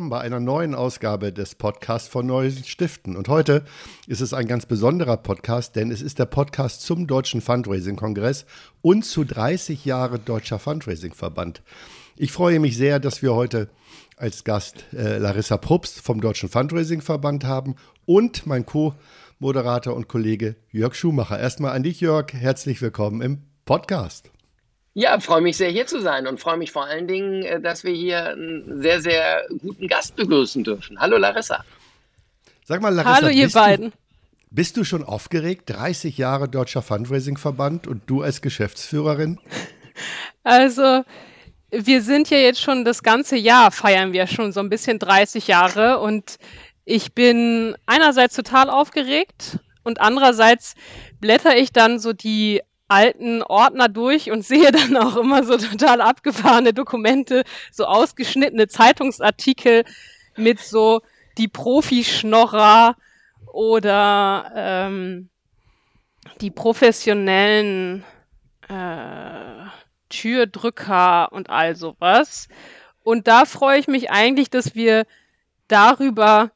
Willkommen bei einer neuen Ausgabe des Podcasts von Neuen Stiften. Und heute ist es ein ganz besonderer Podcast, denn es ist der Podcast zum Deutschen Fundraising-Kongress und zu 30 Jahre Deutscher Fundraising-Verband. Ich freue mich sehr, dass wir heute als Gast äh, Larissa Probst vom Deutschen Fundraising-Verband haben und mein Co-Moderator und Kollege Jörg Schumacher. Erstmal an dich, Jörg. Herzlich willkommen im Podcast. Ja, freue mich sehr hier zu sein und freue mich vor allen Dingen, äh, dass wir hier einen sehr, sehr guten Gast begrüßen dürfen. Hallo Larissa. Sag mal, Larissa. Hallo ihr beiden. Du, bist du schon aufgeregt? 30 Jahre Deutscher Fundraising-Verband und du als Geschäftsführerin? Also, wir sind ja jetzt schon das ganze Jahr, feiern wir schon so ein bisschen 30 Jahre und ich bin einerseits total aufgeregt und andererseits blätter ich dann so die alten Ordner durch und sehe dann auch immer so total abgefahrene Dokumente, so ausgeschnittene Zeitungsartikel mit so die Profischnorrer oder ähm, die professionellen äh, Türdrücker und all sowas. Und da freue ich mich eigentlich, dass wir darüber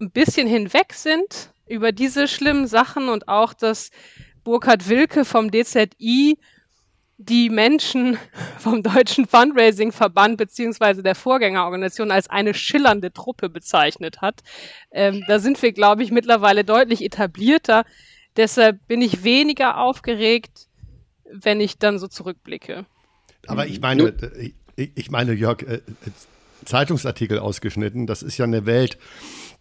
ein bisschen hinweg sind, über diese schlimmen Sachen und auch, dass Burkhard Wilke vom DZI die Menschen vom Deutschen Fundraising-Verband beziehungsweise der Vorgängerorganisation als eine schillernde Truppe bezeichnet hat. Ähm, da sind wir, glaube ich, mittlerweile deutlich etablierter. Deshalb bin ich weniger aufgeregt, wenn ich dann so zurückblicke. Aber ich meine, äh, ich meine, Jörg, äh, Zeitungsartikel ausgeschnitten, das ist ja eine Welt,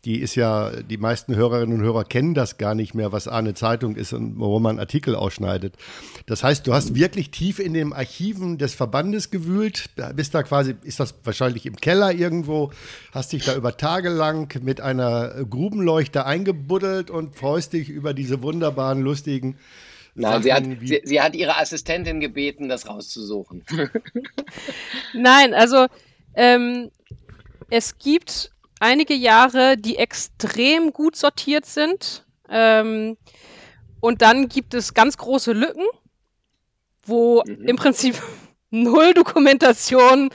die ist ja, die meisten Hörerinnen und Hörer kennen das gar nicht mehr, was eine Zeitung ist und wo man Artikel ausschneidet. Das heißt, du hast wirklich tief in den Archiven des Verbandes gewühlt, bist da quasi, ist das wahrscheinlich im Keller irgendwo, hast dich da über Tage lang mit einer Grubenleuchte eingebuddelt und freust dich über diese wunderbaren, lustigen Nein, sie hat, sie, sie hat ihre Assistentin gebeten, das rauszusuchen. Nein, also ähm, es gibt einige Jahre, die extrem gut sortiert sind. Ähm, und dann gibt es ganz große Lücken, wo mhm. im Prinzip null Dokumentation,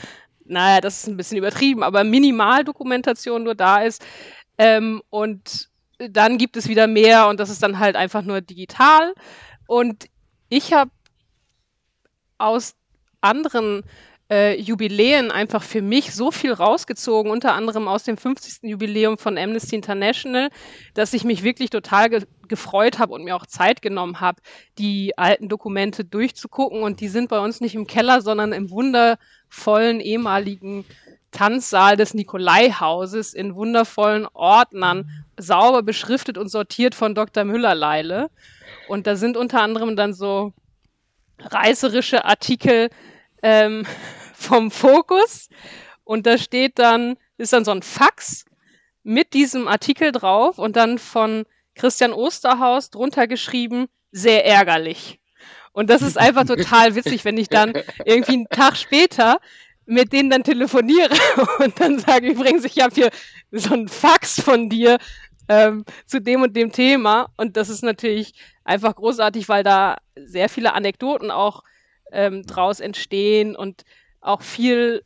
naja, das ist ein bisschen übertrieben, aber Minimaldokumentation nur da ist. Ähm, und dann gibt es wieder mehr und das ist dann halt einfach nur digital. Und ich habe aus anderen äh, Jubiläen einfach für mich so viel rausgezogen, unter anderem aus dem 50. Jubiläum von Amnesty International, dass ich mich wirklich total ge gefreut habe und mir auch Zeit genommen habe, die alten Dokumente durchzugucken. Und die sind bei uns nicht im Keller, sondern im wundervollen ehemaligen Tanzsaal des Nikolaihauses in wundervollen Ordnern, sauber beschriftet und sortiert von Dr. Müller-Leile. Und da sind unter anderem dann so reißerische Artikel ähm, vom Fokus und da steht dann, ist dann so ein Fax mit diesem Artikel drauf und dann von Christian Osterhaus drunter geschrieben, sehr ärgerlich. Und das ist einfach total witzig, wenn ich dann irgendwie einen Tag später mit denen dann telefoniere und dann sage übrigens, ich habe hier so ein Fax von dir ähm, zu dem und dem Thema. Und das ist natürlich einfach großartig, weil da sehr viele Anekdoten auch ähm, draus entstehen und auch viel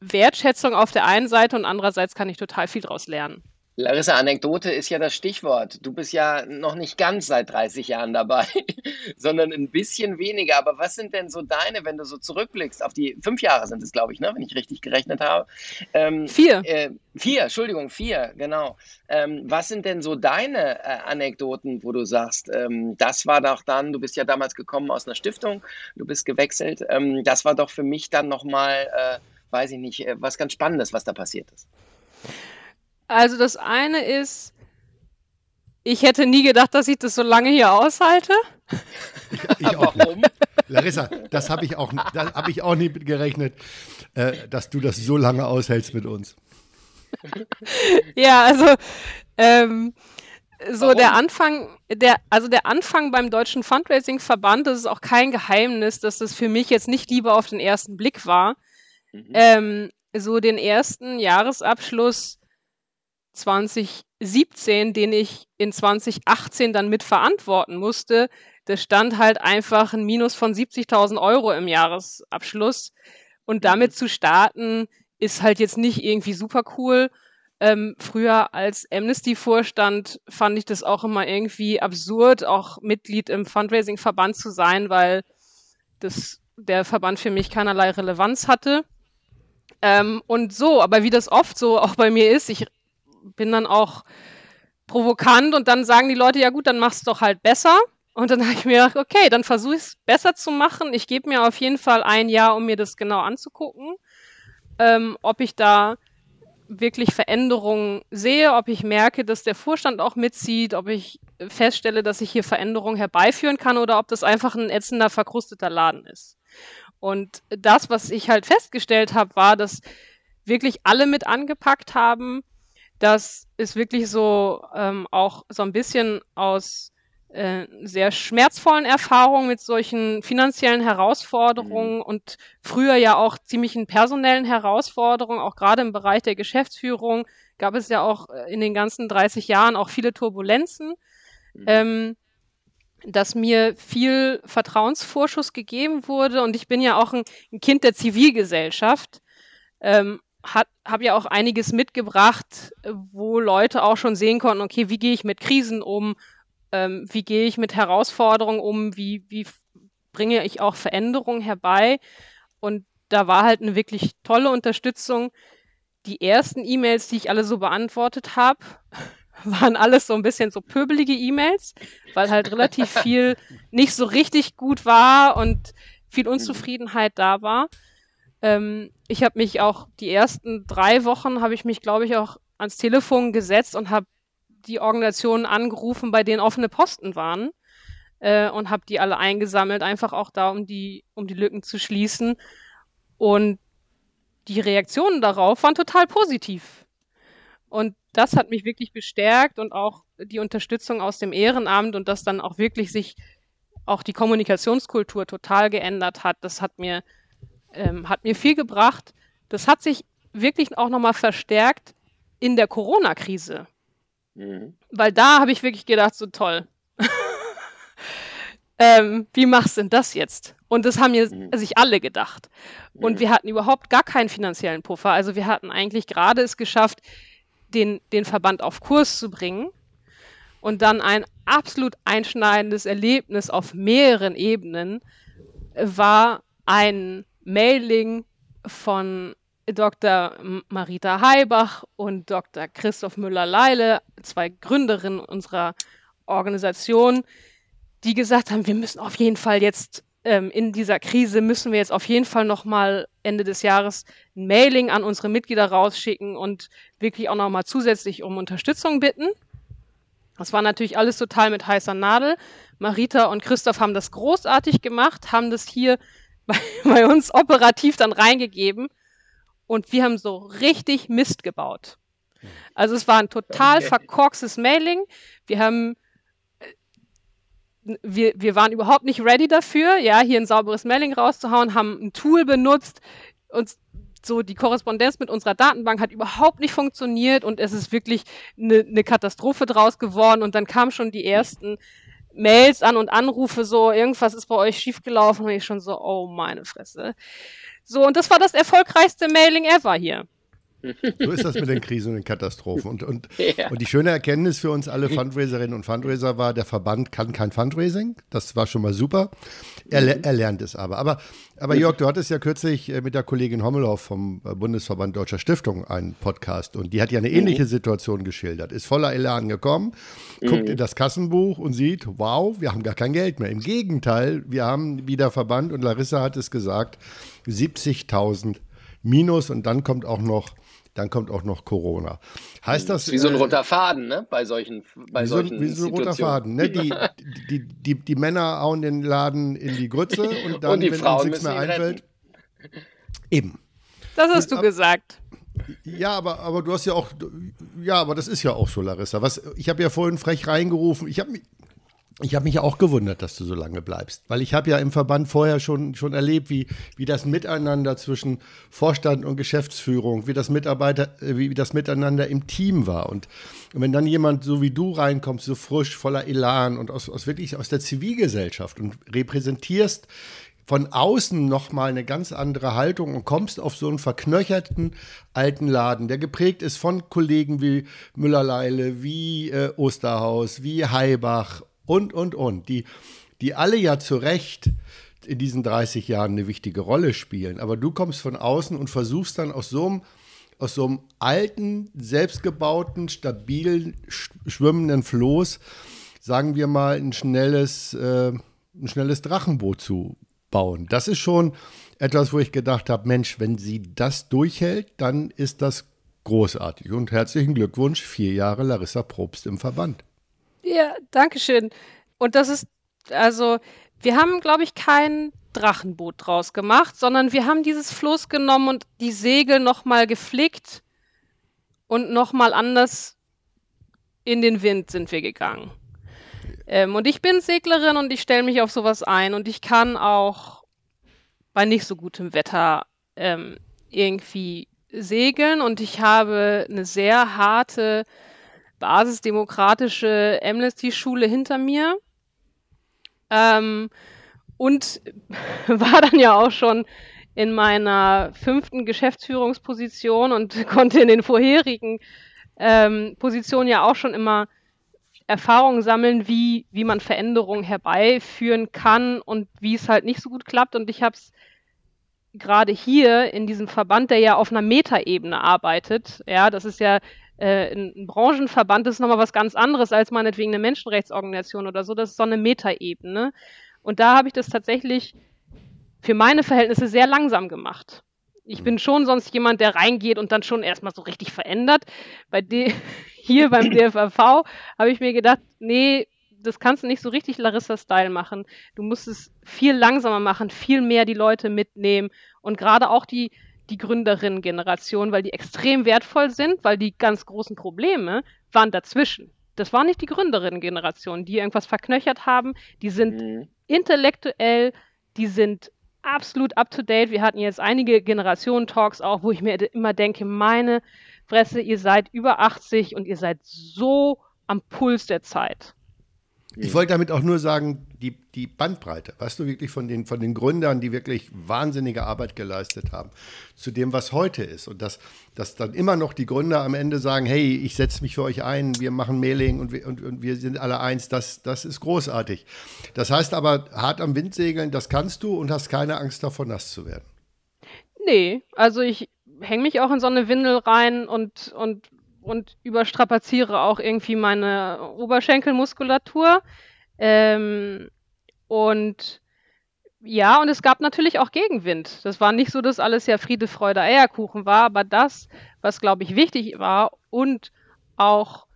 Wertschätzung auf der einen Seite und andererseits kann ich total viel draus lernen. Larissa, Anekdote ist ja das Stichwort. Du bist ja noch nicht ganz seit 30 Jahren dabei, sondern ein bisschen weniger. Aber was sind denn so deine, wenn du so zurückblickst, auf die fünf Jahre sind es, glaube ich, ne, wenn ich richtig gerechnet habe? Ähm, vier. Äh, vier, Entschuldigung, vier, genau. Ähm, was sind denn so deine äh, Anekdoten, wo du sagst, ähm, das war doch dann, du bist ja damals gekommen aus einer Stiftung, du bist gewechselt, ähm, das war doch für mich dann nochmal, äh, weiß ich nicht, äh, was ganz Spannendes, was da passiert ist. Also das eine ist, ich hätte nie gedacht, dass ich das so lange hier aushalte. Ich, auch Warum? Larissa, das habe ich, auch, hab ich auch nie gerechnet, äh, dass du das so lange aushältst mit uns. ja, also ähm, so Warum? der Anfang, der, also der Anfang beim Deutschen Fundraising-Verband, das ist auch kein Geheimnis, dass das für mich jetzt nicht lieber auf den ersten Blick war. Mhm. Ähm, so den ersten Jahresabschluss 2017, den ich in 2018 dann mitverantworten musste, da stand halt einfach ein Minus von 70.000 Euro im Jahresabschluss. Und damit mhm. zu starten, ist halt jetzt nicht irgendwie super cool. Ähm, früher als Amnesty-Vorstand fand ich das auch immer irgendwie absurd, auch Mitglied im Fundraising-Verband zu sein, weil das, der Verband für mich keinerlei Relevanz hatte. Ähm, und so, aber wie das oft so auch bei mir ist, ich bin dann auch provokant und dann sagen die Leute, ja gut, dann mach's doch halt besser. Und dann habe ich mir gedacht, okay, dann versuche ich es besser zu machen. Ich gebe mir auf jeden Fall ein Jahr, um mir das genau anzugucken, ähm, ob ich da wirklich Veränderungen sehe, ob ich merke, dass der Vorstand auch mitzieht, ob ich feststelle, dass ich hier Veränderungen herbeiführen kann oder ob das einfach ein ätzender, verkrusteter Laden ist. Und das, was ich halt festgestellt habe, war, dass wirklich alle mit angepackt haben, dass es wirklich so ähm, auch so ein bisschen aus äh, sehr schmerzvollen Erfahrungen mit solchen finanziellen Herausforderungen mhm. und früher ja auch ziemlichen personellen Herausforderungen, auch gerade im Bereich der Geschäftsführung gab es ja auch äh, in den ganzen 30 Jahren auch viele Turbulenzen, mhm. ähm, dass mir viel Vertrauensvorschuss gegeben wurde und ich bin ja auch ein, ein Kind der Zivilgesellschaft. Ähm, habe ja auch einiges mitgebracht, wo Leute auch schon sehen konnten, okay, wie gehe ich mit Krisen um, ähm, wie gehe ich mit Herausforderungen um, wie, wie bringe ich auch Veränderungen herbei. Und da war halt eine wirklich tolle Unterstützung. Die ersten E-Mails, die ich alle so beantwortet habe, waren alles so ein bisschen so pöbelige E-Mails, weil halt relativ viel nicht so richtig gut war und viel Unzufriedenheit da war. Ähm, ich habe mich auch die ersten drei Wochen habe ich mich, glaube ich, auch ans Telefon gesetzt und habe die Organisationen angerufen, bei denen offene Posten waren äh, und habe die alle eingesammelt, einfach auch da, um die, um die Lücken zu schließen. Und die Reaktionen darauf waren total positiv. Und das hat mich wirklich bestärkt und auch die Unterstützung aus dem Ehrenamt und dass dann auch wirklich sich auch die Kommunikationskultur total geändert hat. Das hat mir, ähm, hat mir viel gebracht. Das hat sich wirklich auch nochmal verstärkt in der Corona-Krise. Mhm. Weil da habe ich wirklich gedacht, so toll. ähm, wie machst du denn das jetzt? Und das haben mir mhm. sich alle gedacht. Und mhm. wir hatten überhaupt gar keinen finanziellen Puffer. Also wir hatten eigentlich gerade es geschafft, den, den Verband auf Kurs zu bringen. Und dann ein absolut einschneidendes Erlebnis auf mehreren Ebenen war ein Mailing von Dr. Marita Heibach und Dr. Christoph Müller-Leile, zwei Gründerinnen unserer Organisation, die gesagt haben, wir müssen auf jeden Fall jetzt ähm, in dieser Krise müssen wir jetzt auf jeden Fall nochmal Ende des Jahres ein Mailing an unsere Mitglieder rausschicken und wirklich auch nochmal zusätzlich um Unterstützung bitten. Das war natürlich alles total mit heißer Nadel. Marita und Christoph haben das großartig gemacht, haben das hier bei, bei uns operativ dann reingegeben und wir haben so richtig Mist gebaut. Also es war ein total okay. verkorkstes Mailing. Wir haben äh, wir, wir waren überhaupt nicht ready dafür, ja, hier ein sauberes Mailing rauszuhauen, haben ein Tool benutzt und so die Korrespondenz mit unserer Datenbank hat überhaupt nicht funktioniert und es ist wirklich eine, eine Katastrophe draus geworden und dann kamen schon die ersten Mails an und Anrufe so, irgendwas ist bei euch schiefgelaufen und ich schon so, oh meine Fresse. So, und das war das erfolgreichste Mailing ever hier. So ist das mit den Krisen und den Katastrophen. Und, und, ja. und die schöne Erkenntnis für uns alle Fundraiserinnen und Fundraiser war, der Verband kann kein Fundraising. Das war schon mal super. Er, mhm. er lernt es aber. aber. Aber Jörg, du hattest ja kürzlich äh, mit der Kollegin Hommelhoff vom äh, Bundesverband Deutscher Stiftung einen Podcast und die hat ja eine ähnliche mhm. Situation geschildert. Ist voller Elan gekommen, guckt mhm. in das Kassenbuch und sieht, wow, wir haben gar kein Geld mehr. Im Gegenteil, wir haben, wie der Verband und Larissa hat es gesagt, 70.000 Minus und dann kommt auch noch dann kommt auch noch Corona. Heißt das. Wie so ein äh, roter Faden, ne? Bei solchen. Bei wie, solchen so, wie so ein roter Faden, ne? Die, die, die, die, Männer hauen den Laden in die Grütze und dann, und wenn uns nichts mehr einfällt. Retten. Eben. Das hast du gesagt. Ja, aber, aber du hast ja auch, ja, aber das ist ja auch so, Larissa. Was, ich habe ja vorhin frech reingerufen. Ich habe mich, ich habe mich auch gewundert, dass du so lange bleibst, weil ich habe ja im Verband vorher schon, schon erlebt, wie, wie das Miteinander zwischen Vorstand und Geschäftsführung, wie das Mitarbeiter, äh, wie, das Miteinander im Team war. Und, und wenn dann jemand so wie du reinkommst, so frisch, voller Elan und aus, aus wirklich aus der Zivilgesellschaft und repräsentierst von außen nochmal eine ganz andere Haltung und kommst auf so einen verknöcherten alten Laden, der geprägt ist von Kollegen wie Müller-Leile, wie äh, Osterhaus, wie Heibach und, und, und, die, die alle ja zu Recht in diesen 30 Jahren eine wichtige Rolle spielen. Aber du kommst von außen und versuchst dann aus so einem aus so einem alten, selbstgebauten, stabilen, schwimmenden Floß, sagen wir mal, ein schnelles, äh, ein schnelles Drachenboot zu bauen. Das ist schon etwas, wo ich gedacht habe, Mensch, wenn sie das durchhält, dann ist das großartig. Und herzlichen Glückwunsch, vier Jahre Larissa Probst im Verband. Ja, danke schön. Und das ist, also, wir haben, glaube ich, kein Drachenboot draus gemacht, sondern wir haben dieses Floß genommen und die Segel nochmal geflickt und nochmal anders in den Wind sind wir gegangen. Ähm, und ich bin Seglerin und ich stelle mich auf sowas ein und ich kann auch bei nicht so gutem Wetter ähm, irgendwie segeln und ich habe eine sehr harte basisdemokratische Amnesty-Schule hinter mir. Ähm, und war dann ja auch schon in meiner fünften Geschäftsführungsposition und konnte in den vorherigen ähm, Positionen ja auch schon immer Erfahrungen sammeln, wie, wie man Veränderungen herbeiführen kann und wie es halt nicht so gut klappt. Und ich habe es gerade hier in diesem Verband, der ja auf einer Metaebene arbeitet, ja, das ist ja äh, ein Branchenverband, ist nochmal was ganz anderes als meinetwegen eine Menschenrechtsorganisation oder so, das ist so eine Metaebene. Und da habe ich das tatsächlich für meine Verhältnisse sehr langsam gemacht. Ich bin schon sonst jemand, der reingeht und dann schon erstmal so richtig verändert. Bei D hier beim DFAV habe ich mir gedacht, nee, das kannst du nicht so richtig Larissa-Style machen. Du musst es viel langsamer machen, viel mehr die Leute mitnehmen und gerade auch die, die Gründerinnen-Generation, weil die extrem wertvoll sind, weil die ganz großen Probleme waren dazwischen. Das war nicht die Gründerinnen-Generation, die irgendwas verknöchert haben. Die sind mhm. intellektuell, die sind absolut up to date. Wir hatten jetzt einige Generationen-Talks auch, wo ich mir immer denke, meine Fresse, ihr seid über 80 und ihr seid so am Puls der Zeit. Ich wollte damit auch nur sagen, die, die Bandbreite, weißt du, wirklich von den, von den Gründern, die wirklich wahnsinnige Arbeit geleistet haben, zu dem, was heute ist. Und dass, dass dann immer noch die Gründer am Ende sagen, hey, ich setze mich für euch ein, wir machen Mailing und wir, und, und wir sind alle eins, das, das ist großartig. Das heißt aber, hart am Wind segeln, das kannst du und hast keine Angst davor, nass zu werden. Nee, also ich hänge mich auch in so eine Windel rein und, und und überstrapaziere auch irgendwie meine Oberschenkelmuskulatur. Ähm, und ja, und es gab natürlich auch Gegenwind. Das war nicht so, dass alles ja Friede, Freude, Eierkuchen war, aber das, was, glaube ich, wichtig war und auch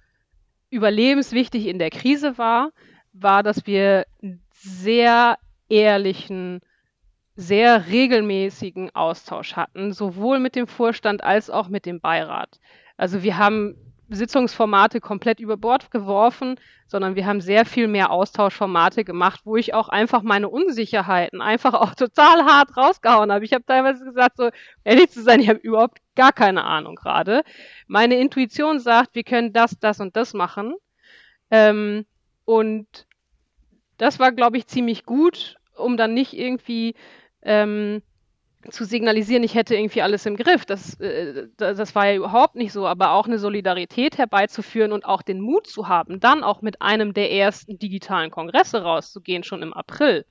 überlebenswichtig in der Krise war, war, dass wir sehr ehrlichen, sehr regelmäßigen Austausch hatten, sowohl mit dem Vorstand als auch mit dem Beirat. Also wir haben Sitzungsformate komplett über Bord geworfen, sondern wir haben sehr viel mehr Austauschformate gemacht, wo ich auch einfach meine Unsicherheiten einfach auch total hart rausgehauen habe. Ich habe teilweise gesagt, so ehrlich zu sein, ich habe überhaupt gar keine Ahnung gerade. Meine Intuition sagt, wir können das, das und das machen. Ähm, und das war, glaube ich, ziemlich gut, um dann nicht irgendwie ähm, zu signalisieren, ich hätte irgendwie alles im Griff. Das, äh, das war ja überhaupt nicht so, aber auch eine Solidarität herbeizuführen und auch den Mut zu haben, dann auch mit einem der ersten digitalen Kongresse rauszugehen, schon im April.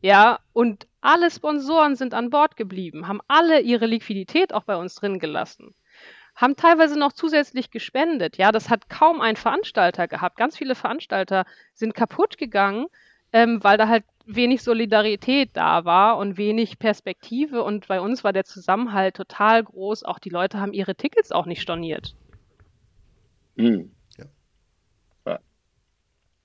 Ja, und alle Sponsoren sind an Bord geblieben, haben alle ihre Liquidität auch bei uns drin gelassen, haben teilweise noch zusätzlich gespendet. Ja, das hat kaum ein Veranstalter gehabt. Ganz viele Veranstalter sind kaputt gegangen, ähm, weil da halt wenig Solidarität da war und wenig Perspektive. Und bei uns war der Zusammenhalt total groß. Auch die Leute haben ihre Tickets auch nicht storniert. Mhm.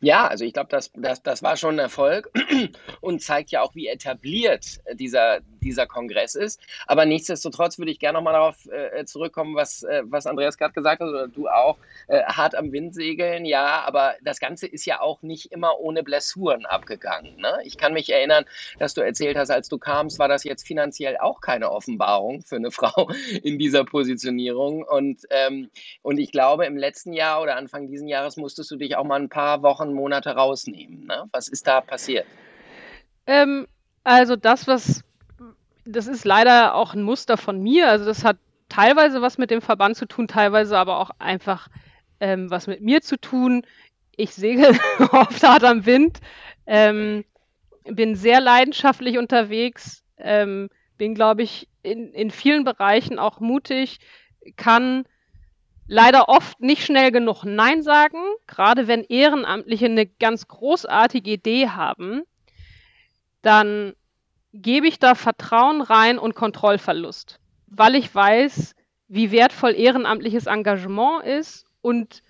Ja, also ich glaube, das, das, das war schon ein Erfolg und zeigt ja auch, wie etabliert dieser, dieser Kongress ist. Aber nichtsdestotrotz würde ich gerne nochmal darauf äh, zurückkommen, was, äh, was Andreas gerade gesagt hat, oder du auch, äh, hart am Wind segeln, ja, aber das Ganze ist ja auch nicht immer ohne Blessuren abgegangen. Ne? Ich kann mich erinnern, dass du erzählt hast, als du kamst, war das jetzt finanziell auch keine Offenbarung für eine Frau in dieser Positionierung. Und, ähm, und ich glaube, im letzten Jahr oder Anfang dieses Jahres musstest du dich auch mal ein paar Wochen Monate rausnehmen. Ne? Was ist da passiert? Ähm, Also das, was, das ist leider auch ein Muster von mir. Also das hat teilweise was mit dem Verband zu tun, teilweise aber auch einfach ähm, was mit mir zu tun. Ich segel oft hart am Wind, ähm, bin sehr leidenschaftlich unterwegs, ähm, bin, glaube ich, in, in vielen Bereichen auch mutig, kann leider oft nicht schnell genug Nein sagen, gerade wenn Ehrenamtliche eine ganz großartige Idee haben, dann gebe ich da Vertrauen rein und Kontrollverlust, weil ich weiß, wie wertvoll ehrenamtliches Engagement ist und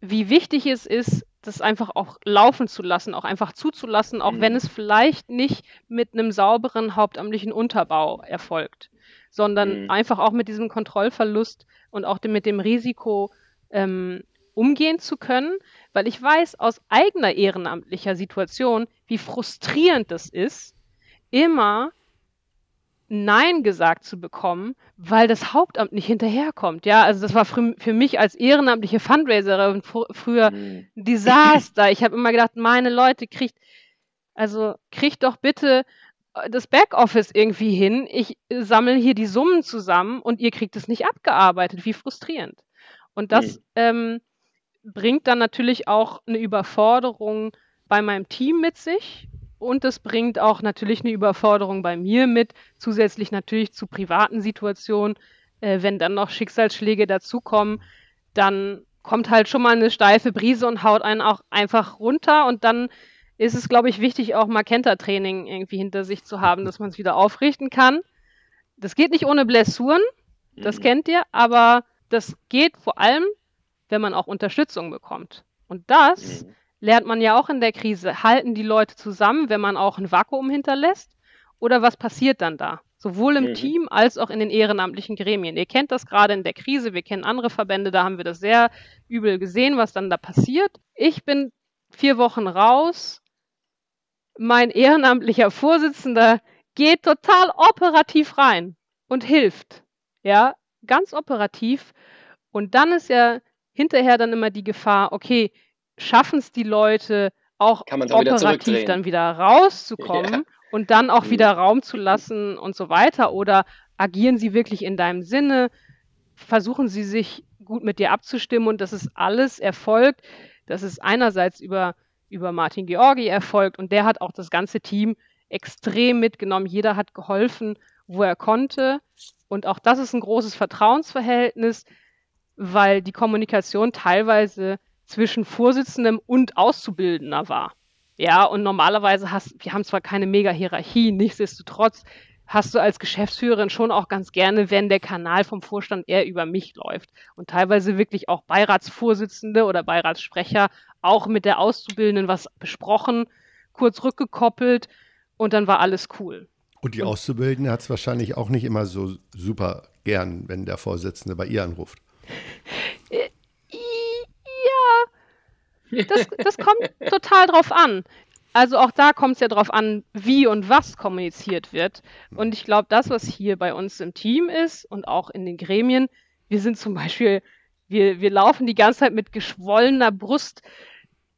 wie wichtig es ist, das einfach auch laufen zu lassen, auch einfach zuzulassen, auch mhm. wenn es vielleicht nicht mit einem sauberen hauptamtlichen Unterbau erfolgt, sondern mhm. einfach auch mit diesem Kontrollverlust und auch mit dem Risiko ähm, umgehen zu können, weil ich weiß aus eigener ehrenamtlicher Situation, wie frustrierend das ist, immer Nein gesagt zu bekommen, weil das Hauptamt nicht hinterherkommt. Ja, also das war für, für mich als ehrenamtliche Fundraiserin fr früher mhm. ein Desaster. Ich habe immer gedacht, meine Leute kriegt, also kriegt doch bitte äh, das Backoffice irgendwie hin. Ich sammle hier die Summen zusammen und ihr kriegt es nicht abgearbeitet. Wie frustrierend. Und das mhm. ähm, bringt dann natürlich auch eine Überforderung bei meinem Team mit sich, und es bringt auch natürlich eine Überforderung bei mir mit, zusätzlich natürlich zu privaten Situationen. Äh, wenn dann noch Schicksalsschläge dazukommen, dann kommt halt schon mal eine steife Brise und haut einen auch einfach runter. Und dann ist es, glaube ich, wichtig, auch Magenta-Training irgendwie hinter sich zu haben, dass man es wieder aufrichten kann. Das geht nicht ohne Blessuren, das mhm. kennt ihr, aber das geht vor allem, wenn man auch Unterstützung bekommt. Und das mhm lernt man ja auch in der Krise. Halten die Leute zusammen, wenn man auch ein Vakuum hinterlässt? Oder was passiert dann da? Sowohl im mhm. Team als auch in den ehrenamtlichen Gremien. Ihr kennt das gerade in der Krise. Wir kennen andere Verbände, da haben wir das sehr übel gesehen, was dann da passiert. Ich bin vier Wochen raus. Mein ehrenamtlicher Vorsitzender geht total operativ rein und hilft. Ja, ganz operativ. Und dann ist ja hinterher dann immer die Gefahr, okay, schaffen es die Leute auch, auch operativ wieder dann wieder rauszukommen ja. und dann auch mhm. wieder Raum zu lassen und so weiter? Oder agieren sie wirklich in deinem Sinne? Versuchen sie sich gut mit dir abzustimmen und das ist alles erfolgt. Das ist einerseits über, über Martin Georgi erfolgt und der hat auch das ganze Team extrem mitgenommen. Jeder hat geholfen, wo er konnte. Und auch das ist ein großes Vertrauensverhältnis, weil die Kommunikation teilweise zwischen Vorsitzendem und Auszubildender war. Ja, und normalerweise hast, wir haben zwar keine mega Hierarchie, nichtsdestotrotz hast du als Geschäftsführerin schon auch ganz gerne, wenn der Kanal vom Vorstand eher über mich läuft. Und teilweise wirklich auch Beiratsvorsitzende oder Beiratssprecher auch mit der Auszubildenden was besprochen, kurz rückgekoppelt und dann war alles cool. Und die Auszubildende hat es wahrscheinlich auch nicht immer so super gern, wenn der Vorsitzende bei ihr anruft. Das, das kommt total drauf an. Also auch da kommt es ja drauf an, wie und was kommuniziert wird. Und ich glaube, das, was hier bei uns im Team ist und auch in den Gremien, wir sind zum Beispiel, wir, wir laufen die ganze Zeit mit geschwollener Brust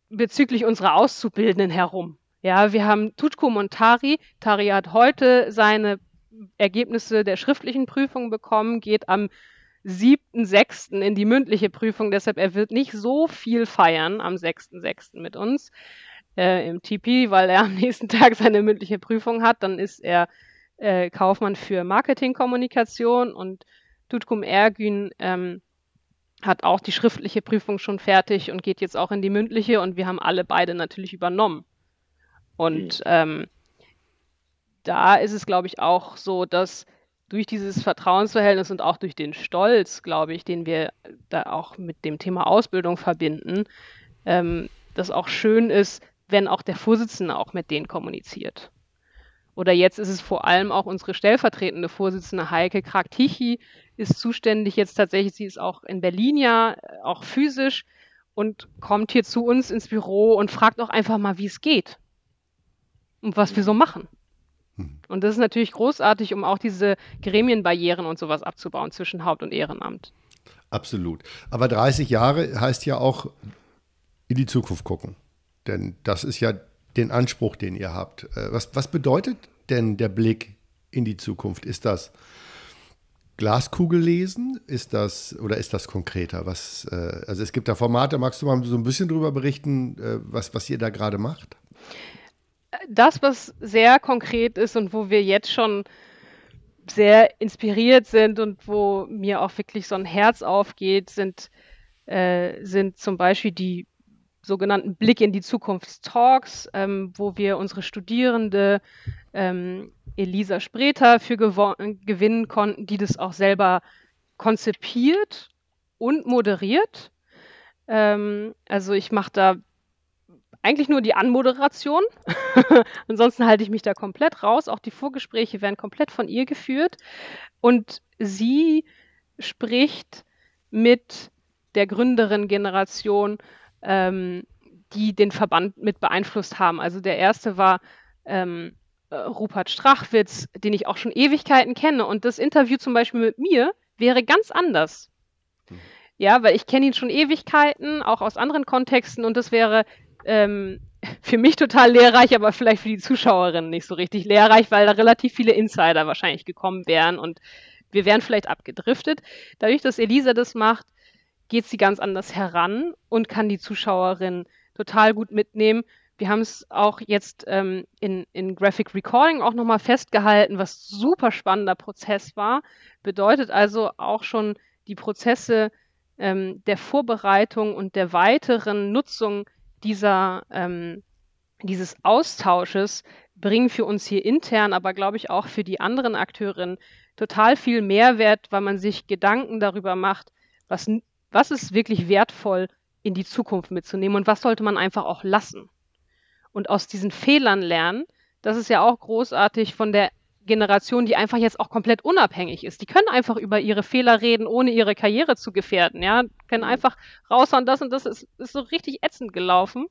bezüglich unserer Auszubildenden herum. Ja, wir haben Tutkum und Tari. Tari hat heute seine Ergebnisse der schriftlichen Prüfung bekommen, geht am 7.6. in die mündliche Prüfung. Deshalb, er wird nicht so viel feiern am 6.6. mit uns äh, im TP, weil er am nächsten Tag seine mündliche Prüfung hat. Dann ist er äh, Kaufmann für Marketingkommunikation und Tutkum Ergün ähm, hat auch die schriftliche Prüfung schon fertig und geht jetzt auch in die mündliche und wir haben alle beide natürlich übernommen. Und mhm. ähm, da ist es, glaube ich, auch so, dass durch dieses Vertrauensverhältnis und auch durch den Stolz, glaube ich, den wir da auch mit dem Thema Ausbildung verbinden, ähm, das auch schön ist, wenn auch der Vorsitzende auch mit denen kommuniziert. Oder jetzt ist es vor allem auch unsere stellvertretende Vorsitzende Heike Kraktichi ist zuständig jetzt tatsächlich, sie ist auch in Berlin ja, auch physisch und kommt hier zu uns ins Büro und fragt auch einfach mal, wie es geht und was wir so machen. Und das ist natürlich großartig, um auch diese Gremienbarrieren und sowas abzubauen zwischen Haupt- und Ehrenamt. Absolut. Aber 30 Jahre heißt ja auch in die Zukunft gucken. Denn das ist ja den Anspruch, den ihr habt. Äh, was, was bedeutet denn der Blick in die Zukunft? Ist das Glaskugel lesen? Ist das oder ist das konkreter? Was, äh, also es gibt da Formate, magst du mal so ein bisschen drüber berichten, äh, was, was ihr da gerade macht? Das, was sehr konkret ist und wo wir jetzt schon sehr inspiriert sind und wo mir auch wirklich so ein Herz aufgeht, sind, äh, sind zum Beispiel die sogenannten Blick in die Zukunft Talks, ähm, wo wir unsere Studierende ähm, Elisa Spreter für gewinnen konnten, die das auch selber konzipiert und moderiert. Ähm, also ich mache da eigentlich nur die Anmoderation. Ansonsten halte ich mich da komplett raus. Auch die Vorgespräche werden komplett von ihr geführt. Und sie spricht mit der Gründerin-Generation, ähm, die den Verband mit beeinflusst haben. Also der erste war ähm, äh, Rupert Strachwitz, den ich auch schon Ewigkeiten kenne. Und das Interview zum Beispiel mit mir wäre ganz anders. Hm. Ja, weil ich kenne ihn schon Ewigkeiten, auch aus anderen Kontexten. Und das wäre ähm, für mich total lehrreich, aber vielleicht für die Zuschauerinnen nicht so richtig lehrreich, weil da relativ viele Insider wahrscheinlich gekommen wären und wir wären vielleicht abgedriftet. Dadurch, dass Elisa das macht, geht sie ganz anders heran und kann die Zuschauerin total gut mitnehmen. Wir haben es auch jetzt ähm, in, in Graphic Recording auch nochmal festgehalten, was super spannender Prozess war. Bedeutet also auch schon die Prozesse ähm, der Vorbereitung und der weiteren Nutzung dieser, ähm, dieses Austausches bringen für uns hier intern, aber glaube ich auch für die anderen Akteurinnen total viel Mehrwert, weil man sich Gedanken darüber macht, was, was ist wirklich wertvoll in die Zukunft mitzunehmen und was sollte man einfach auch lassen. Und aus diesen Fehlern lernen, das ist ja auch großartig von der Generation, die einfach jetzt auch komplett unabhängig ist. Die können einfach über ihre Fehler reden, ohne ihre Karriere zu gefährden. Ja, können mhm. einfach raushauen, das und das ist, ist so richtig ätzend gelaufen.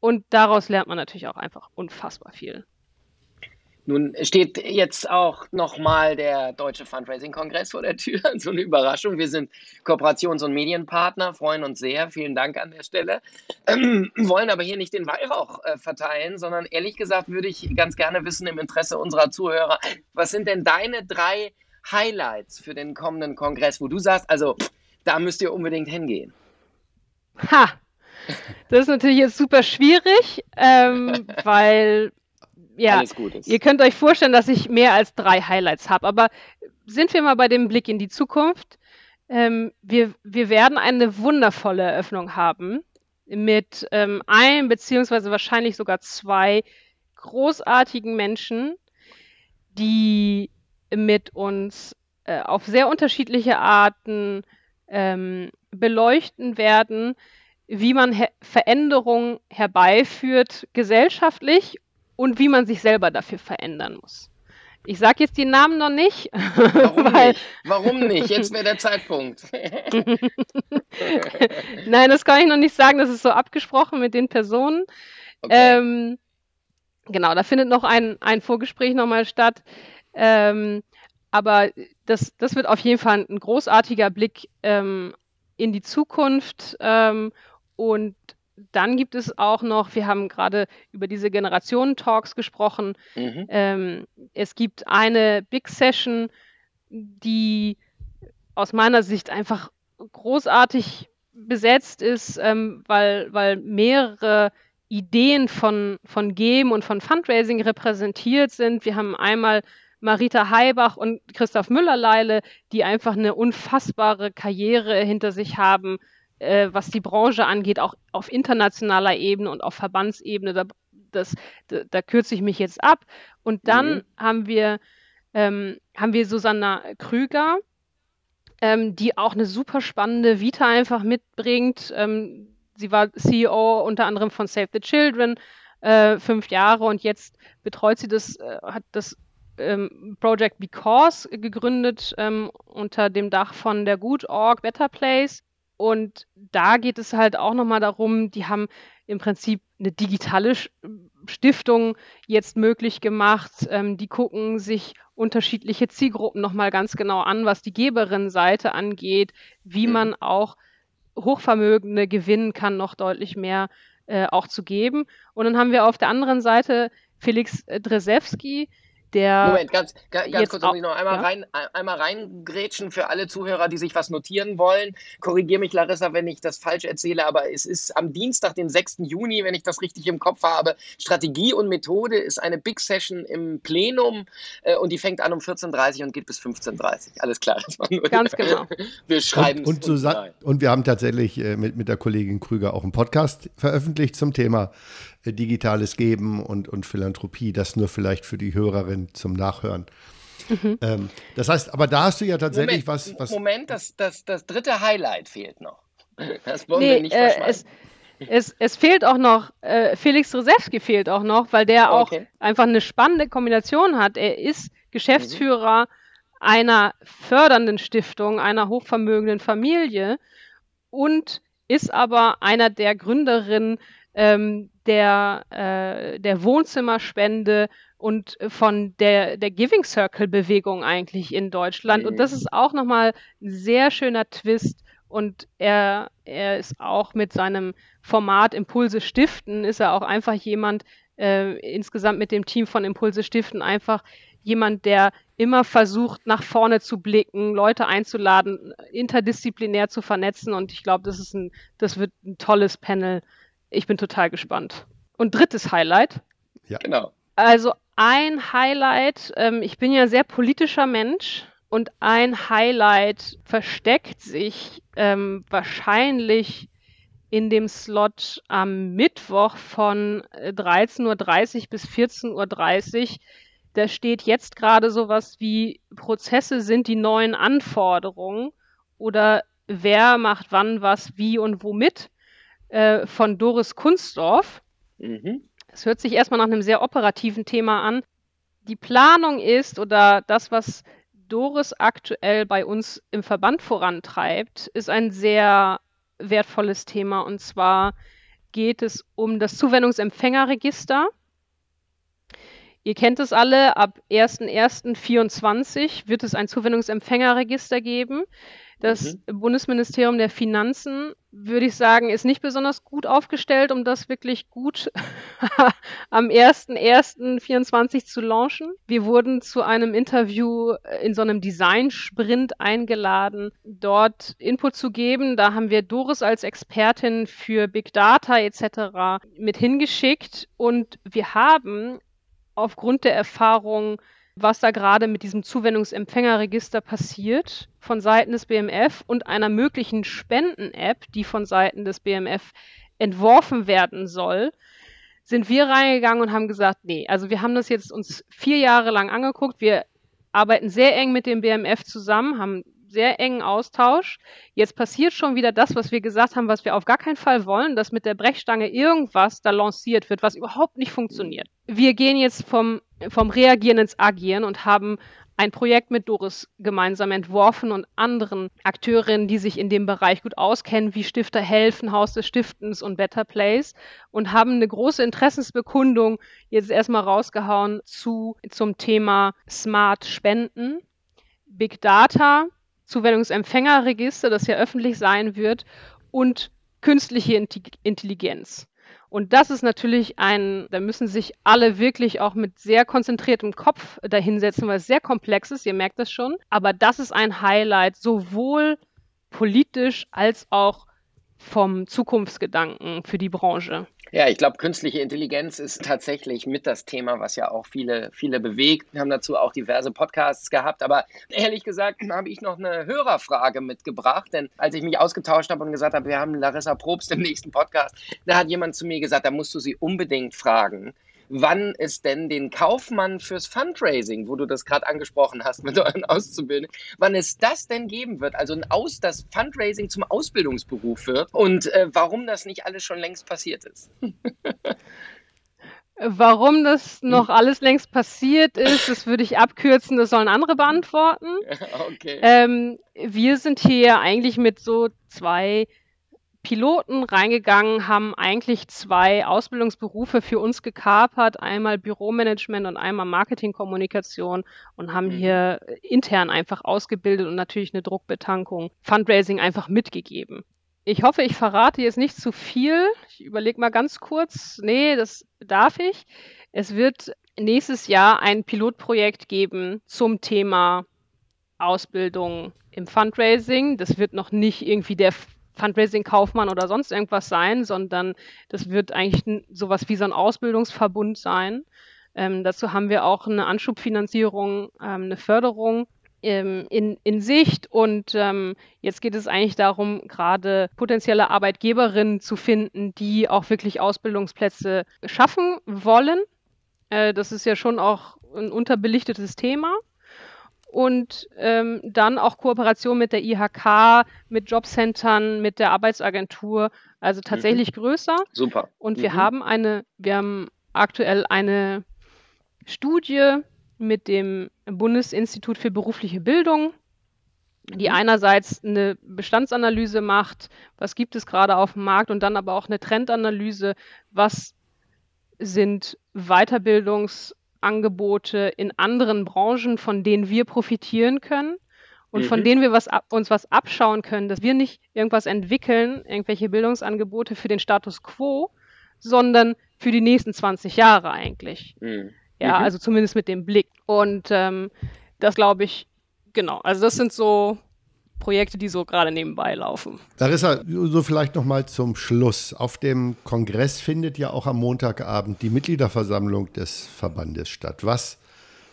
Und daraus lernt man natürlich auch einfach unfassbar viel. Nun steht jetzt auch nochmal der Deutsche Fundraising-Kongress vor der Tür. So eine Überraschung. Wir sind Kooperations- und Medienpartner, freuen uns sehr. Vielen Dank an der Stelle. Ähm, wollen aber hier nicht den Weihrauch äh, verteilen, sondern ehrlich gesagt würde ich ganz gerne wissen im Interesse unserer Zuhörer, was sind denn deine drei Highlights für den kommenden Kongress, wo du sagst, also da müsst ihr unbedingt hingehen? Ha! Das ist natürlich jetzt super schwierig, ähm, weil ja, ihr könnt euch vorstellen, dass ich mehr als drei Highlights habe. Aber sind wir mal bei dem Blick in die Zukunft. Ähm, wir, wir werden eine wundervolle Eröffnung haben mit ähm, einem beziehungsweise wahrscheinlich sogar zwei großartigen Menschen, die mit uns äh, auf sehr unterschiedliche Arten ähm, beleuchten werden, wie man He Veränderungen herbeiführt gesellschaftlich und wie man sich selber dafür verändern muss. Ich sage jetzt die Namen noch nicht. Warum weil... nicht? Warum nicht? Jetzt wäre der Zeitpunkt. Nein, das kann ich noch nicht sagen. Das ist so abgesprochen mit den Personen. Okay. Ähm, genau, da findet noch ein, ein Vorgespräch nochmal statt. Ähm, aber das, das wird auf jeden Fall ein großartiger Blick ähm, in die Zukunft. Ähm, und dann gibt es auch noch, wir haben gerade über diese Generationen-Talks gesprochen. Mhm. Ähm, es gibt eine Big Session, die aus meiner Sicht einfach großartig besetzt ist, ähm, weil, weil mehrere Ideen von, von Game und von Fundraising repräsentiert sind. Wir haben einmal Marita Heibach und Christoph Müller-Leile, die einfach eine unfassbare Karriere hinter sich haben, äh, was die Branche angeht, auch auf internationaler Ebene und auf Verbandsebene. Da, das, da, da kürze ich mich jetzt ab. Und dann mhm. haben wir ähm, haben wir Susanna Krüger, ähm, die auch eine super spannende Vita einfach mitbringt. Ähm, sie war CEO unter anderem von Save the Children äh, fünf Jahre und jetzt betreut sie das, äh, hat das ähm, Project Because gegründet ähm, unter dem Dach von der Good Org Better Place. Und da geht es halt auch nochmal darum, die haben im Prinzip eine digitale Stiftung jetzt möglich gemacht. Ähm, die gucken sich unterschiedliche Zielgruppen nochmal ganz genau an, was die Geberinnenseite angeht, wie man auch Hochvermögende gewinnen kann, noch deutlich mehr äh, auch zu geben. Und dann haben wir auf der anderen Seite Felix Dresewski, der. Moment, ganz, ganz, ganz kurz, muss ich noch einmal, ja? rein, einmal reingrätschen für alle Zuhörer, die sich was notieren wollen. Korrigiere mich, Larissa, wenn ich das falsch erzähle, aber es ist am Dienstag, den 6. Juni, wenn ich das richtig im Kopf habe. Strategie und Methode ist eine Big Session im Plenum äh, und die fängt an um 14.30 Uhr und geht bis 15.30 Uhr. Alles klar. Ganz genau. Wir schreiben es. Und, und, und, wir haben tatsächlich äh, mit, mit der Kollegin Krüger auch einen Podcast veröffentlicht zum Thema digitales Geben und, und Philanthropie. Das nur vielleicht für die Hörerin zum Nachhören. Mhm. Ähm, das heißt, aber da hast du ja tatsächlich Moment, was, was. Moment, das, das, das dritte Highlight fehlt noch. Das wollen nee, wir nicht äh, es, es, es, fehlt auch noch, äh, Felix Resewski fehlt auch noch, weil der auch okay. einfach eine spannende Kombination hat. Er ist Geschäftsführer mhm. einer fördernden Stiftung, einer hochvermögenden Familie und ist aber einer der Gründerinnen ähm, der, äh, der Wohnzimmerspende und von der, der Giving Circle Bewegung eigentlich in Deutschland. Und das ist auch nochmal ein sehr schöner Twist. Und er, er ist auch mit seinem Format Impulse stiften, ist er auch einfach jemand, äh, insgesamt mit dem Team von Impulse stiften, einfach jemand, der immer versucht, nach vorne zu blicken, Leute einzuladen, interdisziplinär zu vernetzen. Und ich glaube, das ist ein, das wird ein tolles Panel ich bin total gespannt. Und drittes Highlight. Ja. Genau. Also ein Highlight, ähm, ich bin ja ein sehr politischer Mensch und ein Highlight versteckt sich ähm, wahrscheinlich in dem Slot am Mittwoch von 13.30 äh, Uhr bis 14.30 Uhr. Da steht jetzt gerade sowas wie Prozesse sind die neuen Anforderungen oder wer macht wann was, wie und womit. Äh, von Doris Kunstdorf. Mhm. Es hört sich erstmal nach einem sehr operativen Thema an. Die Planung ist oder das, was Doris aktuell bei uns im Verband vorantreibt, ist ein sehr wertvolles Thema. Und zwar geht es um das Zuwendungsempfängerregister. Ihr kennt es alle, ab 01.01.2024 wird es ein Zuwendungsempfängerregister geben. Das mhm. Bundesministerium der Finanzen, würde ich sagen, ist nicht besonders gut aufgestellt, um das wirklich gut am 1.1.24 zu launchen. Wir wurden zu einem Interview äh, in so einem Design-Sprint eingeladen, dort Input zu geben. Da haben wir Doris als Expertin für Big Data etc. mit hingeschickt und wir haben aufgrund der Erfahrung was da gerade mit diesem Zuwendungsempfängerregister passiert von Seiten des BMF und einer möglichen Spenden-App, die von Seiten des BMF entworfen werden soll, sind wir reingegangen und haben gesagt, nee, also wir haben das jetzt uns vier Jahre lang angeguckt. Wir arbeiten sehr eng mit dem BMF zusammen, haben sehr engen Austausch. Jetzt passiert schon wieder das, was wir gesagt haben, was wir auf gar keinen Fall wollen, dass mit der Brechstange irgendwas da lanciert wird, was überhaupt nicht funktioniert. Wir gehen jetzt vom, vom Reagieren ins Agieren und haben ein Projekt mit Doris gemeinsam entworfen und anderen Akteurinnen, die sich in dem Bereich gut auskennen, wie Stifter helfen, Haus des Stiftens und Better Place und haben eine große Interessensbekundung jetzt erstmal rausgehauen zu, zum Thema Smart Spenden, Big Data Zuwendungsempfängerregister, das ja öffentlich sein wird, und künstliche Intelligenz. Und das ist natürlich ein, da müssen sich alle wirklich auch mit sehr konzentriertem Kopf dahinsetzen, weil es sehr komplex ist, ihr merkt das schon. Aber das ist ein Highlight, sowohl politisch als auch vom Zukunftsgedanken für die Branche. Ja, ich glaube, künstliche Intelligenz ist tatsächlich mit das Thema, was ja auch viele, viele bewegt. Wir haben dazu auch diverse Podcasts gehabt. Aber ehrlich gesagt habe ich noch eine Hörerfrage mitgebracht. Denn als ich mich ausgetauscht habe und gesagt habe, wir haben Larissa Probst im nächsten Podcast, da hat jemand zu mir gesagt, da musst du sie unbedingt fragen wann es denn den Kaufmann fürs Fundraising, wo du das gerade angesprochen hast mit euren Auszubildenden, wann es das denn geben wird, also ein Aus, das Fundraising zum Ausbildungsberuf wird und äh, warum das nicht alles schon längst passiert ist. Warum das noch alles längst passiert ist, das würde ich abkürzen, das sollen andere beantworten. Okay. Ähm, wir sind hier eigentlich mit so zwei Piloten reingegangen, haben eigentlich zwei Ausbildungsberufe für uns gekapert, einmal Büromanagement und einmal Marketingkommunikation und haben mhm. hier intern einfach ausgebildet und natürlich eine Druckbetankung, Fundraising einfach mitgegeben. Ich hoffe, ich verrate jetzt nicht zu viel. Ich überlege mal ganz kurz. Nee, das darf ich. Es wird nächstes Jahr ein Pilotprojekt geben zum Thema Ausbildung im Fundraising. Das wird noch nicht irgendwie der Fundraising-Kaufmann oder sonst irgendwas sein, sondern das wird eigentlich sowas wie so ein Ausbildungsverbund sein. Ähm, dazu haben wir auch eine Anschubfinanzierung, ähm, eine Förderung ähm, in, in Sicht. Und ähm, jetzt geht es eigentlich darum, gerade potenzielle Arbeitgeberinnen zu finden, die auch wirklich Ausbildungsplätze schaffen wollen. Äh, das ist ja schon auch ein unterbelichtetes Thema und ähm, dann auch Kooperation mit der IHK, mit Jobcentern, mit der Arbeitsagentur, also mhm. tatsächlich mhm. größer. Super. Und wir mhm. haben eine, wir haben aktuell eine Studie mit dem Bundesinstitut für berufliche Bildung, die mhm. einerseits eine Bestandsanalyse macht, was gibt es gerade auf dem Markt und dann aber auch eine Trendanalyse, was sind Weiterbildungs- Angebote in anderen Branchen, von denen wir profitieren können und mhm. von denen wir was ab, uns was abschauen können, dass wir nicht irgendwas entwickeln, irgendwelche Bildungsangebote für den Status quo, sondern für die nächsten 20 Jahre eigentlich. Mhm. Ja, mhm. also zumindest mit dem Blick. Und ähm, das glaube ich, genau. Also das sind so Projekte, die so gerade nebenbei laufen. Larissa, so vielleicht noch mal zum Schluss. Auf dem Kongress findet ja auch am Montagabend die Mitgliederversammlung des Verbandes statt. Was,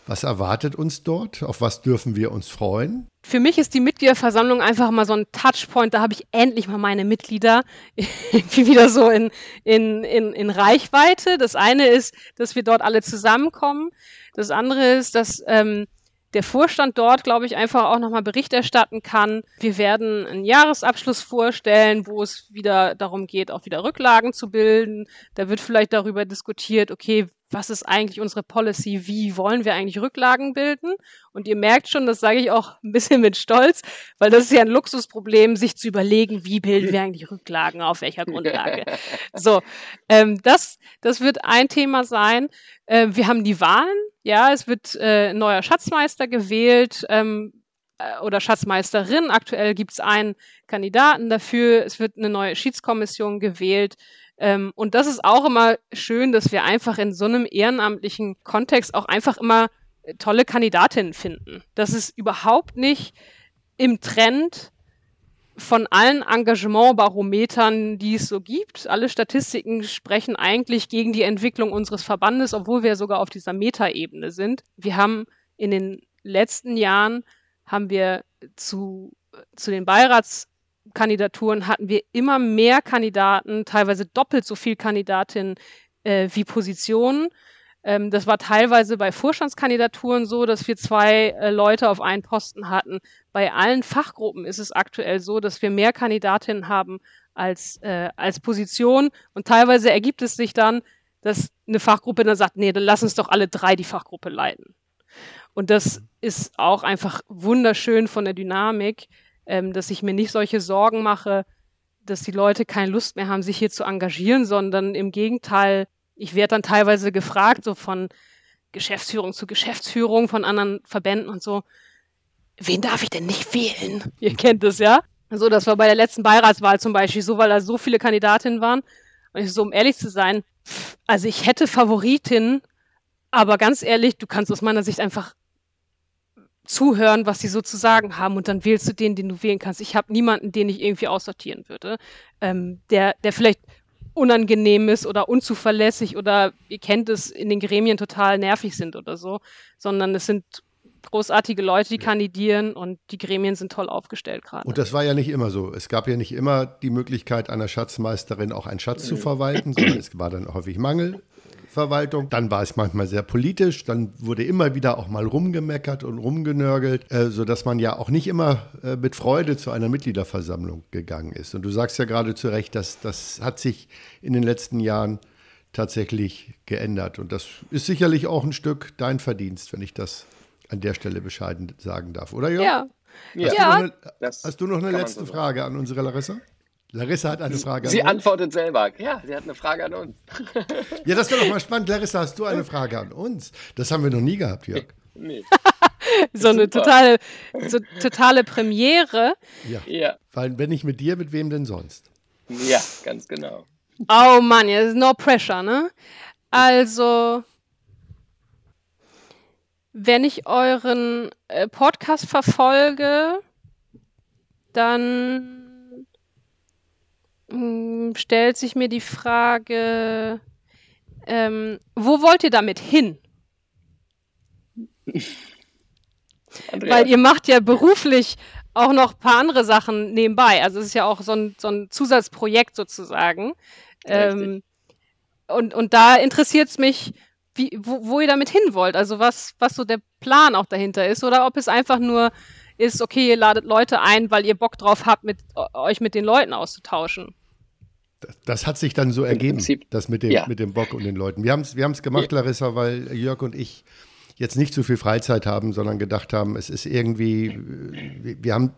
was erwartet uns dort? Auf was dürfen wir uns freuen? Für mich ist die Mitgliederversammlung einfach mal so ein Touchpoint. Da habe ich endlich mal meine Mitglieder irgendwie wieder so in, in, in, in Reichweite. Das eine ist, dass wir dort alle zusammenkommen. Das andere ist, dass ähm, der Vorstand dort, glaube ich, einfach auch nochmal Bericht erstatten kann. Wir werden einen Jahresabschluss vorstellen, wo es wieder darum geht, auch wieder Rücklagen zu bilden. Da wird vielleicht darüber diskutiert, okay, was ist eigentlich unsere Policy? Wie wollen wir eigentlich Rücklagen bilden? Und ihr merkt schon, das sage ich auch ein bisschen mit Stolz, weil das ist ja ein Luxusproblem, sich zu überlegen, wie bilden wir eigentlich Rücklagen, auf welcher Grundlage. So, ähm, das, das wird ein Thema sein. Äh, wir haben die Wahlen ja, es wird äh, neuer Schatzmeister gewählt ähm, äh, oder Schatzmeisterin. Aktuell gibt es einen Kandidaten dafür. Es wird eine neue Schiedskommission gewählt. Ähm, und das ist auch immer schön, dass wir einfach in so einem ehrenamtlichen Kontext auch einfach immer äh, tolle Kandidatinnen finden. Das ist überhaupt nicht im Trend von allen Engagementbarometern, die es so gibt, alle Statistiken sprechen eigentlich gegen die Entwicklung unseres Verbandes, obwohl wir sogar auf dieser Metaebene sind. Wir haben in den letzten Jahren haben wir zu, zu den Beiratskandidaturen hatten wir immer mehr Kandidaten, teilweise doppelt so viel Kandidatinnen äh, wie Positionen. Ähm, das war teilweise bei Vorstandskandidaturen so, dass wir zwei äh, Leute auf einen Posten hatten. Bei allen Fachgruppen ist es aktuell so, dass wir mehr Kandidatinnen haben als, äh, als Position. Und teilweise ergibt es sich dann, dass eine Fachgruppe dann sagt, nee, dann lass uns doch alle drei die Fachgruppe leiten. Und das ist auch einfach wunderschön von der Dynamik, ähm, dass ich mir nicht solche Sorgen mache, dass die Leute keine Lust mehr haben, sich hier zu engagieren, sondern im Gegenteil ich werde dann teilweise gefragt, so von Geschäftsführung zu Geschäftsführung von anderen Verbänden und so, wen darf ich denn nicht wählen? Ihr kennt es ja. So, das war bei der letzten Beiratswahl zum Beispiel so, weil da so viele Kandidatinnen waren. Und ich so, um ehrlich zu sein, also ich hätte Favoritinnen, aber ganz ehrlich, du kannst aus meiner Sicht einfach zuhören, was sie so zu sagen haben und dann wählst du den, den du wählen kannst. Ich habe niemanden, den ich irgendwie aussortieren würde, ähm, der, der vielleicht unangenehm ist oder unzuverlässig oder ihr kennt es in den Gremien total nervig sind oder so, sondern es sind großartige Leute, die kandidieren und die Gremien sind toll aufgestellt gerade. Und das war ja nicht immer so. Es gab ja nicht immer die Möglichkeit einer Schatzmeisterin auch einen Schatz zu verwalten, sondern es war dann häufig Mangel Verwaltung. Dann war es manchmal sehr politisch, dann wurde immer wieder auch mal rumgemeckert und rumgenörgelt, äh, sodass man ja auch nicht immer äh, mit Freude zu einer Mitgliederversammlung gegangen ist. Und du sagst ja gerade zu Recht, dass das hat sich in den letzten Jahren tatsächlich geändert. Und das ist sicherlich auch ein Stück dein Verdienst, wenn ich das an der Stelle bescheiden sagen darf, oder Jörg? Ja. Hast, ja. Du, eine, hast du noch eine letzte so Frage an unsere Larissa? Larissa hat eine Frage Sie an uns. Sie antwortet selber. Ja, sie hat eine Frage an uns. ja, das wäre doch mal spannend. Larissa, hast du eine Frage an uns? Das haben wir noch nie gehabt, Jörg. Nee. so eine totale, so totale Premiere. Ja. ja. Weil, wenn nicht mit dir, mit wem denn sonst? Ja, ganz genau. Oh Mann, ja, no pressure, ne? Also, wenn ich euren äh, Podcast verfolge, dann mh, hm, stellt sich mir die Frage, ähm, wo wollt ihr damit hin? Weil ihr macht ja beruflich auch noch ein paar andere Sachen nebenbei. Also es ist ja auch so ein, so ein Zusatzprojekt sozusagen. Ähm, und, und da interessiert es mich, wie, wo, wo ihr damit hin wollt. Also was, was so der Plan auch dahinter ist. Oder ob es einfach nur ist, okay, ihr ladet Leute ein, weil ihr Bock drauf habt, mit, euch mit den Leuten auszutauschen. Das, das hat sich dann so ergeben, das mit dem, ja. mit dem Bock und den Leuten. Wir haben es wir gemacht, ja. Larissa, weil Jörg und ich jetzt nicht so viel Freizeit haben, sondern gedacht haben, es ist irgendwie, wir haben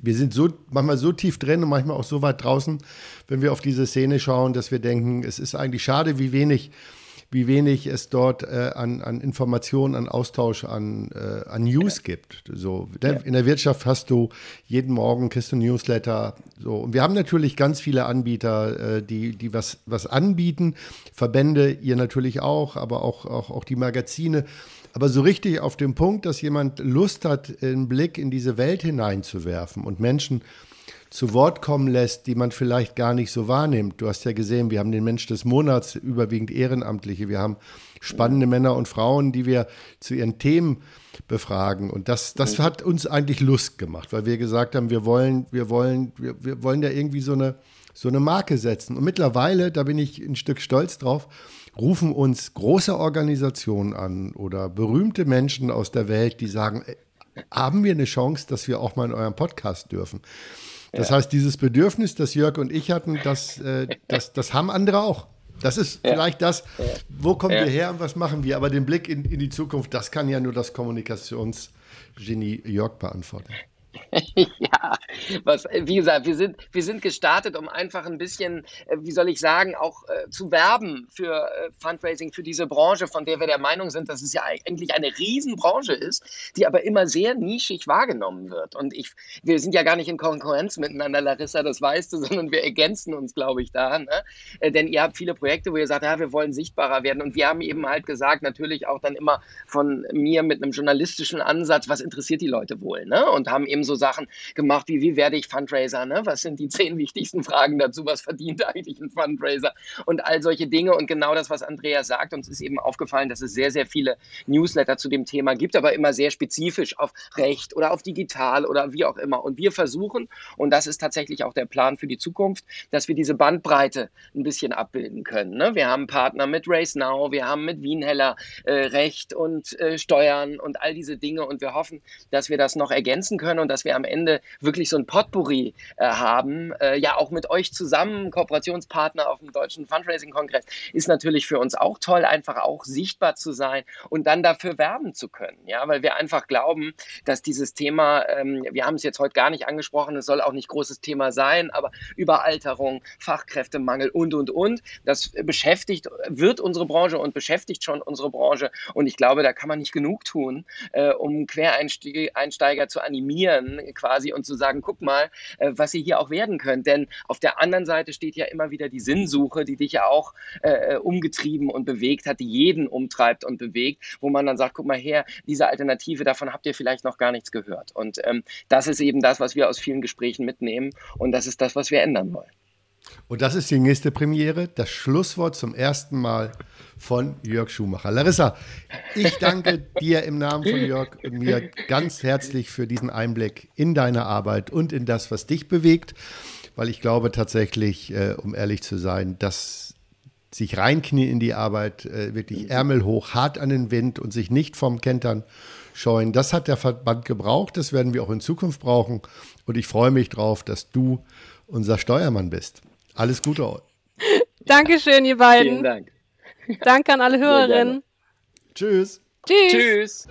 wir sind so manchmal so tief drin und manchmal auch so weit draußen, wenn wir auf diese Szene schauen, dass wir denken, es ist eigentlich schade, wie wenig, wie wenig es dort äh, an, an Informationen, an Austausch, an, äh, an News ja. gibt. So ja. in der Wirtschaft hast du jeden Morgen kriegst du Newsletter. So und wir haben natürlich ganz viele Anbieter, äh, die die was was anbieten, Verbände, ihr natürlich auch, aber auch auch, auch die Magazine. Aber so richtig auf dem Punkt, dass jemand Lust hat, einen Blick in diese Welt hineinzuwerfen und Menschen zu Wort kommen lässt, die man vielleicht gar nicht so wahrnimmt. Du hast ja gesehen, wir haben den Mensch des Monats, überwiegend Ehrenamtliche. Wir haben spannende Männer und Frauen, die wir zu ihren Themen befragen. Und das, das hat uns eigentlich Lust gemacht, weil wir gesagt haben, wir wollen, wir wollen, wir, wir wollen da irgendwie so eine, so eine Marke setzen. Und mittlerweile, da bin ich ein Stück stolz drauf, rufen uns große Organisationen an oder berühmte Menschen aus der Welt, die sagen, haben wir eine Chance, dass wir auch mal in eurem Podcast dürfen. Das ja. heißt, dieses Bedürfnis, das Jörg und ich hatten, das, äh, das, das haben andere auch. Das ist ja. vielleicht das, wo kommen wir her und was machen wir. Aber den Blick in, in die Zukunft, das kann ja nur das Kommunikationsgenie Jörg beantworten. ja, was, wie gesagt, wir sind, wir sind gestartet, um einfach ein bisschen, äh, wie soll ich sagen, auch äh, zu werben für äh, Fundraising, für diese Branche, von der wir der Meinung sind, dass es ja eigentlich eine Riesenbranche ist, die aber immer sehr nischig wahrgenommen wird. Und ich, wir sind ja gar nicht in Konkurrenz miteinander, Larissa, das weißt du, sondern wir ergänzen uns, glaube ich, da. Ne? Äh, denn ihr habt viele Projekte, wo ihr sagt, ja, wir wollen sichtbarer werden. Und wir haben eben halt gesagt, natürlich auch dann immer von mir mit einem journalistischen Ansatz, was interessiert die Leute wohl? Ne? Und haben eben so Sachen gemacht wie, wie werde ich Fundraiser? Ne? Was sind die zehn wichtigsten Fragen dazu? Was verdient eigentlich ein Fundraiser? Und all solche Dinge. Und genau das, was Andreas sagt, uns ist eben aufgefallen, dass es sehr, sehr viele Newsletter zu dem Thema gibt, aber immer sehr spezifisch auf Recht oder auf digital oder wie auch immer. Und wir versuchen, und das ist tatsächlich auch der Plan für die Zukunft, dass wir diese Bandbreite ein bisschen abbilden können. Ne? Wir haben Partner mit Race Now, wir haben mit Wienheller äh, Recht und äh, Steuern und all diese Dinge. Und wir hoffen, dass wir das noch ergänzen können und dass dass wir am Ende wirklich so ein Potpourri äh, haben. Äh, ja, auch mit euch zusammen, Kooperationspartner auf dem Deutschen Fundraising-Kongress, ist natürlich für uns auch toll, einfach auch sichtbar zu sein und dann dafür werben zu können. Ja, weil wir einfach glauben, dass dieses Thema, ähm, wir haben es jetzt heute gar nicht angesprochen, es soll auch nicht großes Thema sein, aber Überalterung, Fachkräftemangel und, und, und, das beschäftigt, wird unsere Branche und beschäftigt schon unsere Branche. Und ich glaube, da kann man nicht genug tun, äh, um Quereinsteiger zu animieren, quasi und zu sagen, guck mal, äh, was ihr hier auch werden könnt. Denn auf der anderen Seite steht ja immer wieder die Sinnsuche, die dich ja auch äh, umgetrieben und bewegt hat, die jeden umtreibt und bewegt, wo man dann sagt, guck mal her, diese Alternative, davon habt ihr vielleicht noch gar nichts gehört. Und ähm, das ist eben das, was wir aus vielen Gesprächen mitnehmen und das ist das, was wir ändern wollen. Und das ist die nächste Premiere, das Schlusswort zum ersten Mal von Jörg Schumacher. Larissa, ich danke dir im Namen von Jörg und mir ganz herzlich für diesen Einblick in deine Arbeit und in das, was dich bewegt, weil ich glaube tatsächlich, äh, um ehrlich zu sein, dass sich reinknien in die Arbeit, äh, wirklich Ärmel hoch, hart an den Wind und sich nicht vom Kentern scheuen, das hat der Verband gebraucht, das werden wir auch in Zukunft brauchen und ich freue mich drauf, dass du unser Steuermann bist. Alles Gute. Dankeschön, ihr beiden. Vielen Dank. Danke an alle Hörerinnen. Tschüss. Tschüss. Tschüss.